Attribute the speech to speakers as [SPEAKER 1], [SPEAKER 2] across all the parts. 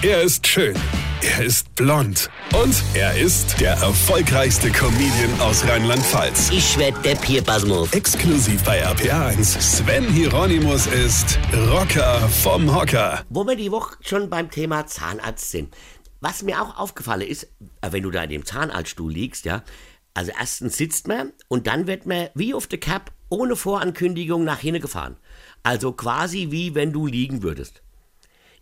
[SPEAKER 1] Er ist schön. Er ist blond. Und er ist der erfolgreichste Comedian aus Rheinland-Pfalz.
[SPEAKER 2] Ich werd der Pierpasmus.
[SPEAKER 1] Exklusiv bei RPA1. Sven Hieronymus ist Rocker vom Hocker.
[SPEAKER 2] Wo wir die Woche schon beim Thema Zahnarzt sind. Was mir auch aufgefallen ist, äh, wenn du da in dem Zahnarztstuhl liegst, ja, also erstens sitzt man und dann wird man wie auf der Cap ohne Vorankündigung nach hinten gefahren. Also quasi wie wenn du liegen würdest.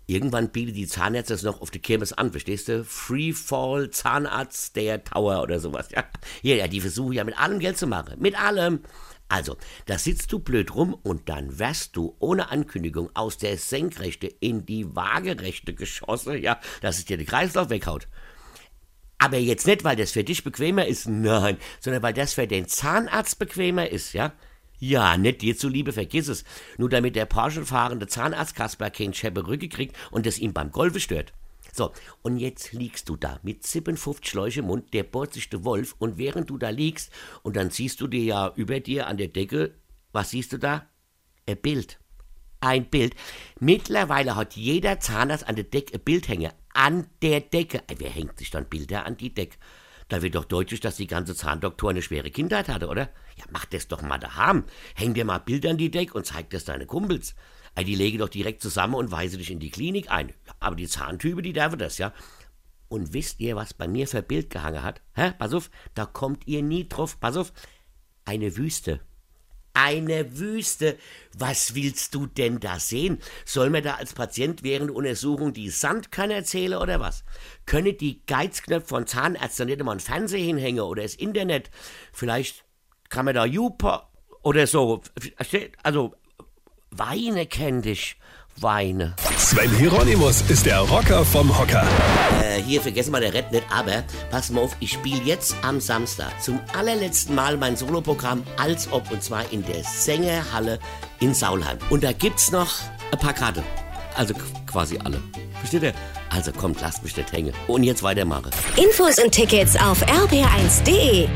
[SPEAKER 2] Irgendwann bietet die Zahnärzte das noch auf die Kirmes an, verstehst du? Freefall, Zahnarzt, der Tower oder sowas. Ja, ja, ja die versuchen ja mit allem Geld zu machen. Mit allem. Also, da sitzt du blöd rum und dann wirst du ohne Ankündigung aus der Senkrechte in die Waagerechte geschossen, ja, dass es dir den Kreislauf weghaut. Aber jetzt nicht, weil das für dich bequemer ist, nein, sondern weil das für den Zahnarzt bequemer ist, ja. Ja, nicht dir zuliebe, vergiss es. Nur damit der Porsche-fahrende Zahnarzt Kasper kein Scheppe Rücke kriegt und es ihm beim Golfe stört. So, und jetzt liegst du da mit 57 Schläuche im Mund, der bohrt sich der Wolf, und während du da liegst, und dann siehst du dir ja über dir an der Decke, was siehst du da? Ein Bild. Ein Bild. Mittlerweile hat jeder Zahnarzt an der Decke ein Bild hängen. An der Decke. Wer hängt sich dann Bilder an die Decke? Da wird doch deutlich, dass die ganze Zahndoktor eine schwere Kindheit hatte, oder? Ja, mach das doch mal daheim. Häng dir mal Bilder an die Decke und zeig das deine Kumpels. Ey, die lege doch direkt zusammen und weise dich in die Klinik ein. Aber die Zahntübe, die darf das, ja? Und wisst ihr, was bei mir für Bild gehangen hat? Hä? Pass auf, da kommt ihr nie drauf. Pass auf. Eine Wüste. Eine Wüste. Was willst du denn da sehen? Soll mir da als Patient während der Untersuchung die Sandkörner erzählen oder was? Könne die Geizknöpfe von Zahnärzten nicht immer ein Fernseher hinhängen oder das Internet? Vielleicht kann man da Jupa oder so. Also, Weine kenn dich. Weine.
[SPEAKER 1] Sven Hieronymus ist der Rocker vom Hocker.
[SPEAKER 2] Äh, hier, vergessen wir der Red nicht, aber pass mal auf, ich spiele jetzt am Samstag zum allerletzten Mal mein Soloprogramm als ob und zwar in der Sängerhalle in Saulheim. Und da gibt's noch ein paar Karten. Also quasi alle. Versteht ihr? Also kommt, lasst mich nicht hängen. Und jetzt weitermachen.
[SPEAKER 3] Infos und Tickets auf rb1.de.